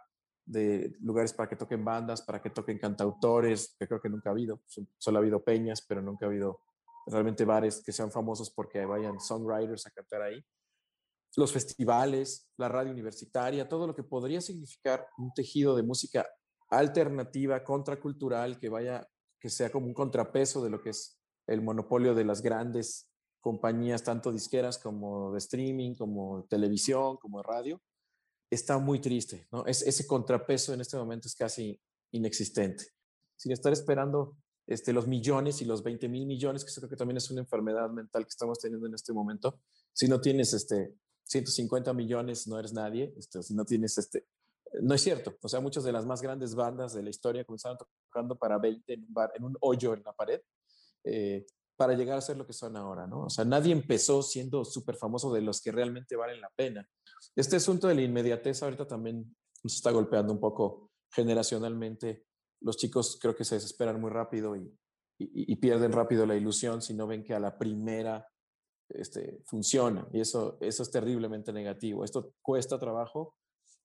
de lugares para que toquen bandas, para que toquen cantautores, que creo que nunca ha habido. Solo ha habido peñas, pero nunca ha habido realmente bares que sean famosos porque vayan songwriters a cantar ahí. Los festivales, la radio universitaria, todo lo que podría significar un tejido de música alternativa, contracultural, que vaya, que sea como un contrapeso de lo que es el monopolio de las grandes compañías, tanto disqueras como de streaming, como televisión, como radio está muy triste, ¿no? Es, ese contrapeso en este momento es casi inexistente. Sin estar esperando este, los millones y los 20 mil millones, que creo que también es una enfermedad mental que estamos teniendo en este momento. Si no tienes este, 150 millones, no eres nadie. Este, si no tienes este, no es cierto. O sea, muchas de las más grandes bandas de la historia comenzaron tocando para 20 en un, bar, en un hoyo en la pared. Eh, para llegar a ser lo que son ahora, ¿no? O sea, nadie empezó siendo súper famoso de los que realmente valen la pena. Este asunto de la inmediatez ahorita también nos está golpeando un poco generacionalmente. Los chicos creo que se desesperan muy rápido y, y, pierden rápido la ilusión si no ven que a la primera este, funciona. Y eso, eso es terriblemente negativo. Esto cuesta trabajo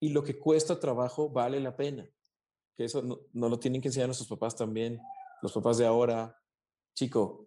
y lo que cuesta trabajo vale la pena. Que eso no, no lo tienen que enseñar nuestros papás también, los papás de ahora. Chico,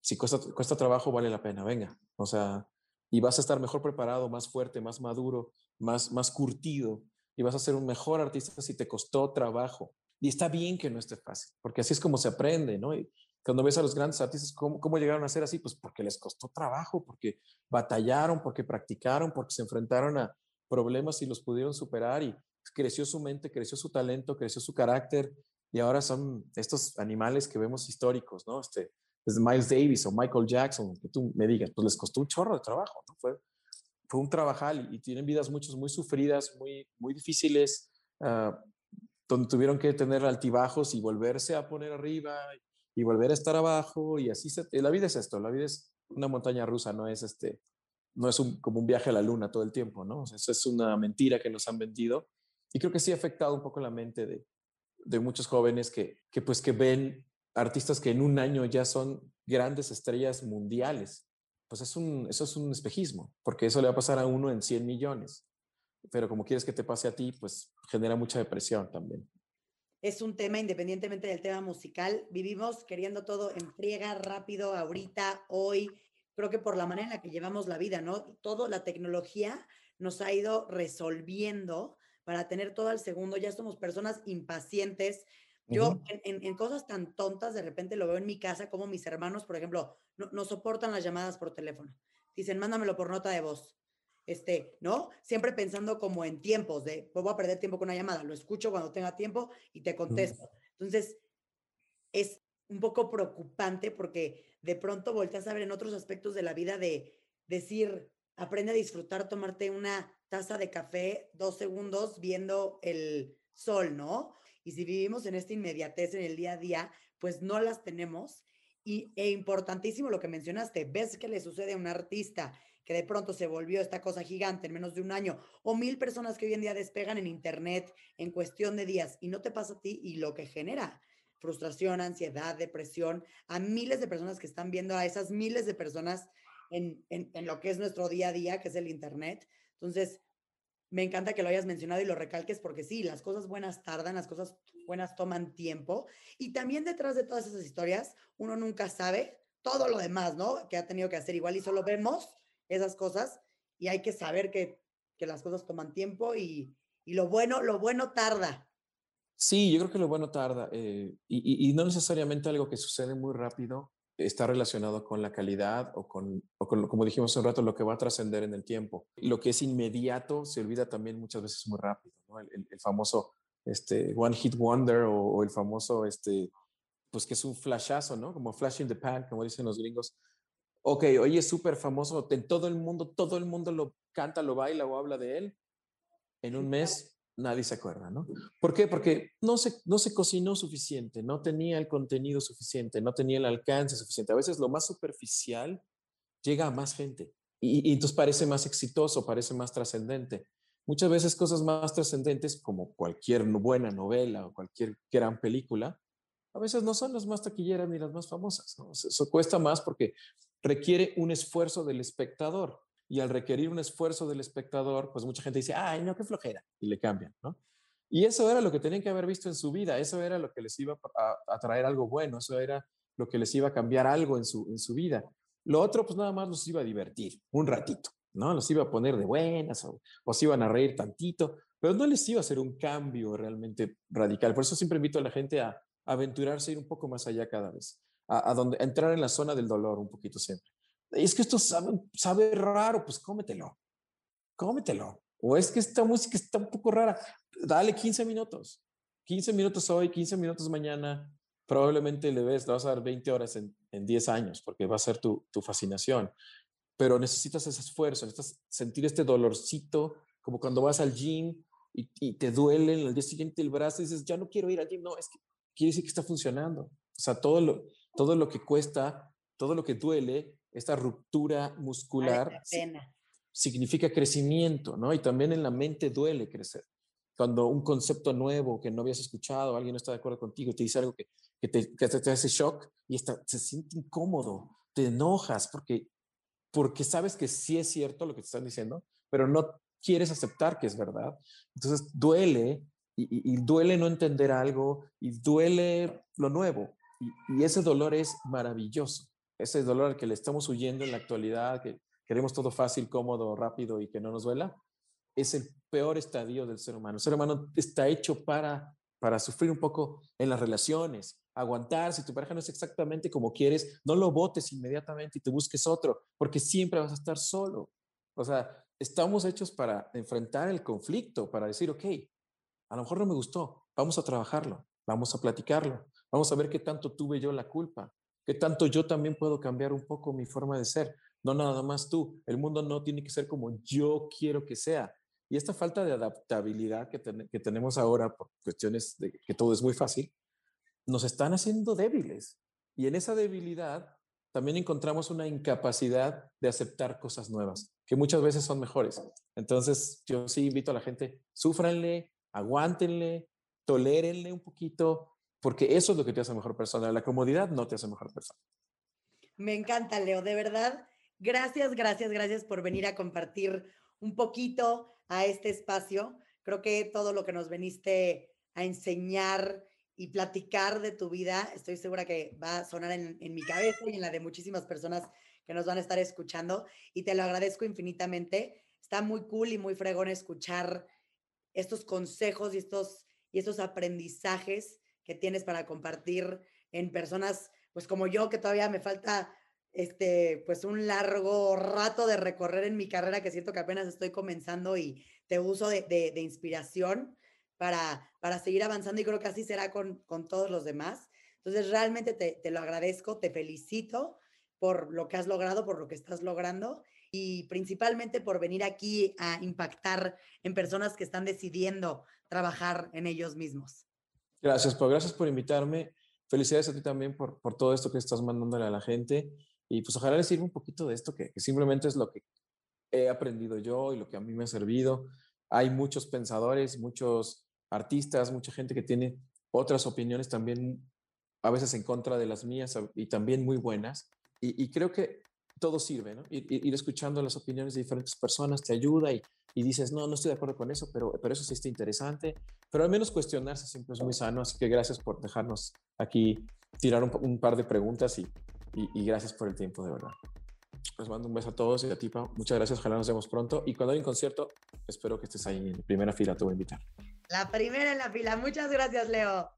si cuesta, cuesta trabajo, vale la pena, venga. O sea, y vas a estar mejor preparado, más fuerte, más maduro, más, más curtido y vas a ser un mejor artista si te costó trabajo. Y está bien que no esté fácil, porque así es como se aprende, ¿no? Y cuando ves a los grandes artistas, ¿cómo, ¿cómo, llegaron a ser así? Pues porque les costó trabajo, porque batallaron, porque practicaron, porque se enfrentaron a problemas y los pudieron superar y creció su mente, creció su talento, creció su carácter y ahora son estos animales que vemos históricos, ¿no? Este, desde Miles Davis o Michael Jackson, que tú me digas, pues les costó un chorro de trabajo, ¿no? Fue, fue un trabajal y, tienen vidas muchos muy sufridas, muy, muy difíciles, uh, donde tuvieron que tener altibajos y volverse a poner arriba y volver a estar abajo y así se, la vida es esto, la vida es una montaña rusa, no es este, no es un, como un viaje a la luna todo el tiempo, ¿no? eso es una mentira que nos han vendido y creo que sí ha afectado un poco la mente de, muchos jóvenes que, que, pues que ven artistas que en un año ya son grandes estrellas mundiales. Pues es un, eso es un espejismo, porque eso le va a pasar a uno en 100 millones. Pero como quieres que te pase a ti, pues genera mucha depresión también es un tema, independientemente del tema musical, vivimos queriendo todo en friega, rápido, ahorita, hoy, creo que por la manera en la que llevamos la vida, ¿no? Todo, la tecnología nos ha ido resolviendo para tener todo al segundo, ya somos personas impacientes. Yo en, en, cosas tan tontas, de repente lo veo en mi casa, como mis hermanos, por ejemplo, no, no soportan las llamadas por teléfono. Dicen, mándamelo por nota de voz este, ¿no? Siempre pensando como en tiempos de, pues voy a perder tiempo con una llamada, lo escucho cuando tenga tiempo y te contesto. Entonces, es un poco preocupante porque de pronto volteas a ver en otros aspectos de la vida de decir, aprende a disfrutar, tomarte una taza de café dos segundos viendo el sol, ¿no? Y si vivimos en esta inmediatez en el día a día, pues no las tenemos. Y e importantísimo lo que mencionaste, ves que le sucede a un artista que de pronto se volvió esta cosa gigante en menos de un año, o mil personas que hoy en día despegan en Internet en cuestión de días y no te pasa a ti y lo que genera frustración, ansiedad, depresión, a miles de personas que están viendo a esas miles de personas en, en, lo que es nuestro día a día, que es el Internet. Entonces, me encanta que lo hayas mencionado y lo recalques porque sí, las cosas buenas tardan, las cosas buenas toman tiempo. Y también detrás de todas esas historias, uno nunca sabe todo lo demás, ¿no? Que ha tenido que hacer igual y solo vemos esas cosas y hay que saber que, que las cosas toman tiempo y, y, lo bueno, lo bueno tarda. Sí, yo creo que lo bueno tarda eh, y, y, no necesariamente algo que sucede muy rápido está relacionado con la calidad o con, o con como dijimos hace un rato, lo que va a trascender en el tiempo. Lo que es inmediato se olvida también muchas veces muy rápido, ¿no? el, el, famoso este, One Hit Wonder o, o, el famoso, este, pues que es un flashazo, ¿no? Como flash in the pan, como dicen los gringos ok, oye, es súper famoso, en todo el mundo, todo el mundo lo canta, lo baila o habla de él. En un mes nadie se acuerda, ¿no? ¿Por qué? Porque no se, no se cocinó suficiente, no tenía el contenido suficiente, no tenía el alcance suficiente. A veces lo más superficial llega a más gente y, y entonces parece más exitoso, parece más trascendente. Muchas veces cosas más trascendentes, como cualquier buena novela o cualquier gran película, a veces no son las más taquilleras ni las más famosas. ¿no? Eso cuesta más porque requiere un esfuerzo del espectador. Y al requerir un esfuerzo del espectador, pues mucha gente dice, ay, no, qué flojera, y le cambian, ¿no? Y eso era lo que tenían que haber visto en su vida, eso era lo que les iba a, traer algo bueno, eso era lo que les iba a cambiar algo en su, en su vida. Lo otro, pues nada más los iba a divertir un ratito, ¿no? Los iba a poner de buenas o, o se iban a reír tantito, pero no les iba a hacer un cambio realmente radical. Por eso siempre invito a la gente a, aventurarse a ir un poco más allá cada vez a, donde, entrar en la zona del dolor un poquito siempre. Es que esto sabe, sabe raro, pues cómetelo, cómetelo. O es que esta música está un poco rara, dale 15 minutos, 15 minutos hoy, 15 minutos mañana, probablemente le ves, le vas a dar 20 horas en, en 10 años, porque va a ser tu, tu fascinación. Pero necesitas ese esfuerzo, necesitas sentir este dolorcito, como cuando vas al gym y, y te duele el día siguiente el brazo y dices, ya no quiero ir al gym. No, es que quiere decir que está funcionando. O sea, todo lo, todo lo que cuesta, todo lo que duele, esta ruptura muscular significa crecimiento, ¿no? Y también en la mente duele crecer. Cuando un concepto nuevo que no habías escuchado, alguien no está de acuerdo contigo, te dice algo que, que, te, que te, hace shock y está, se siente incómodo, te enojas porque, porque sabes que sí es cierto lo que te están diciendo, pero no quieres aceptar que es verdad. Entonces duele y, y, duele no entender algo y duele lo nuevo. Y, ese dolor es maravilloso, ese dolor al que le estamos huyendo en la actualidad, que, queremos todo fácil, cómodo, rápido y que no nos duela, es el peor estadio del ser humano. El ser humano está hecho para, para sufrir un poco en las relaciones, aguantar. Si tu pareja no es exactamente como quieres, no lo votes inmediatamente y te busques otro, porque siempre vas a estar solo. O sea, estamos hechos para enfrentar el conflicto, para decir, ok, a lo mejor no me gustó, vamos a trabajarlo, vamos a platicarlo, vamos a ver qué tanto tuve yo la culpa, qué tanto yo también puedo cambiar un poco mi forma de ser. No nada más tú, el mundo no tiene que ser como yo quiero que sea. Y esta falta de adaptabilidad que, que tenemos ahora por cuestiones de que todo es muy fácil, nos están haciendo débiles. Y en esa debilidad también encontramos una incapacidad de aceptar cosas nuevas, que muchas veces son mejores. Entonces, yo sí invito a la gente, súfranle, aguántenle, tolérenle un poquito, porque eso es lo que te hace mejor persona. La comodidad no te hace mejor persona. Me encanta, Leo, de verdad. Gracias, gracias, gracias por venir a compartir un poquito a este espacio. Creo que todo lo que nos veniste a enseñar y platicar de tu vida, estoy segura que va a sonar en, mi cabeza y en la de muchísimas personas que nos van a estar escuchando. Y te lo agradezco infinitamente. Está muy cool y muy fregón escuchar estos consejos y estos, y estos aprendizajes que tienes para compartir en personas, pues como yo, que todavía me falta este, pues un largo rato de recorrer en mi carrera que siento que apenas estoy comenzando y te uso de, inspiración para, para seguir avanzando y creo que así será con, con todos los demás. Entonces, realmente te, te, lo agradezco, te felicito por lo que has logrado, por lo que estás logrando y principalmente por venir aquí a impactar en personas que están decidiendo trabajar en ellos mismos. Gracias, pues gracias por invitarme. Felicidades a ti también por, por todo esto que estás mandándole a la gente y pues ojalá les sirva un poquito de esto que simplemente es lo que he aprendido yo y lo que a mí me ha servido. Hay muchos pensadores, muchos artistas, mucha gente que tiene otras opiniones también a veces en contra de las mías y también muy buenas. Y, creo que todo sirve, ¿no? Ir, escuchando las opiniones de diferentes personas te ayuda y, dices, no, no estoy de acuerdo con eso, pero, pero eso sí está interesante. Pero al menos cuestionarse siempre es muy sano, así que gracias por dejarnos aquí tirar un, par de preguntas y, y, gracias por el tiempo, de verdad. Les mando un beso a todos y a ti, Muchas gracias, ojalá nos vemos pronto. Y cuando hay un concierto, espero que estés ahí en primera fila, te voy a invitar. La primera en la fila. Muchas gracias, Leo.